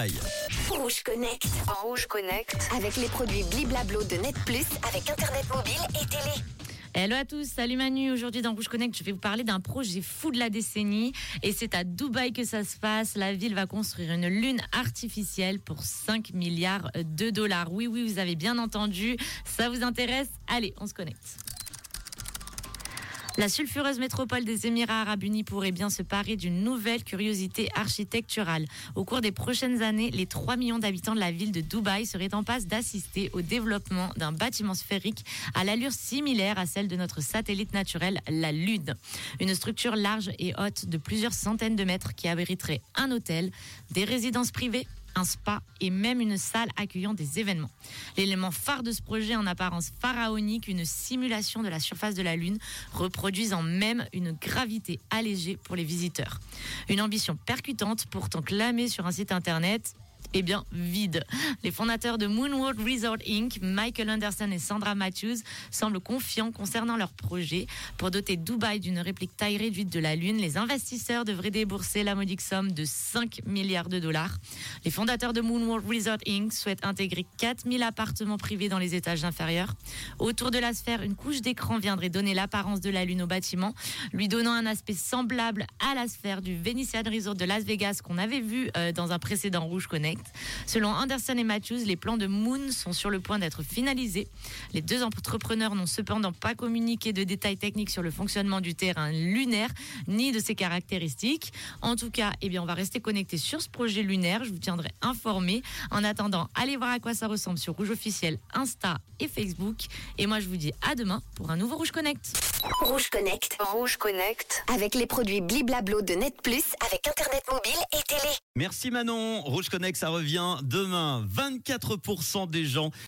Aïe. Rouge Connect. Rouge Connect. Avec les produits Bliblablo de Net Plus, avec Internet mobile et télé. Hello à tous, salut Manu. Aujourd'hui dans Rouge Connect, je vais vous parler d'un projet fou de la décennie. Et c'est à Dubaï que ça se passe. La ville va construire une lune artificielle pour 5 milliards de dollars. Oui, oui, vous avez bien entendu. Ça vous intéresse? Allez, on se connecte. La sulfureuse métropole des Émirats arabes unis pourrait bien se parer d'une nouvelle curiosité architecturale. Au cours des prochaines années, les 3 millions d'habitants de la ville de Dubaï seraient en passe d'assister au développement d'un bâtiment sphérique à l'allure similaire à celle de notre satellite naturel, la Lune. Une structure large et haute de plusieurs centaines de mètres qui abriterait un hôtel, des résidences privées, un spa et même une salle accueillant des événements. L'élément phare de ce projet en apparence pharaonique, une simulation de la surface de la Lune, reproduisant même une gravité allégée pour les visiteurs. Une ambition percutante, pourtant clamée sur un site internet eh bien, vide. Les fondateurs de Moonworld Resort Inc., Michael Anderson et Sandra Matthews, semblent confiants concernant leur projet. Pour doter Dubaï d'une réplique taille réduite de la Lune, les investisseurs devraient débourser la modique somme de 5 milliards de dollars. Les fondateurs de Moonworld Resort Inc. souhaitent intégrer 4000 appartements privés dans les étages inférieurs. Autour de la sphère, une couche d'écran viendrait donner l'apparence de la Lune au bâtiment, lui donnant un aspect semblable à la sphère du Venetian Resort de Las Vegas qu'on avait vu euh, dans un précédent Rouge Connect. Selon Anderson et Matthews, les plans de Moon sont sur le point d'être finalisés. Les deux entrepreneurs n'ont cependant pas communiqué de détails techniques sur le fonctionnement du terrain lunaire ni de ses caractéristiques. En tout cas, eh bien, on va rester connecté sur ce projet lunaire. Je vous tiendrai informé. En attendant, allez voir à quoi ça ressemble sur Rouge officiel, Insta et Facebook. Et moi, je vous dis à demain pour un nouveau Rouge Connect. Rouge Connect. Rouge Connect. Avec les produits Bliblablo de Net Plus, avec Internet mobile et télé. Merci Manon. Rouge Connect, ça revient demain. 24% des gens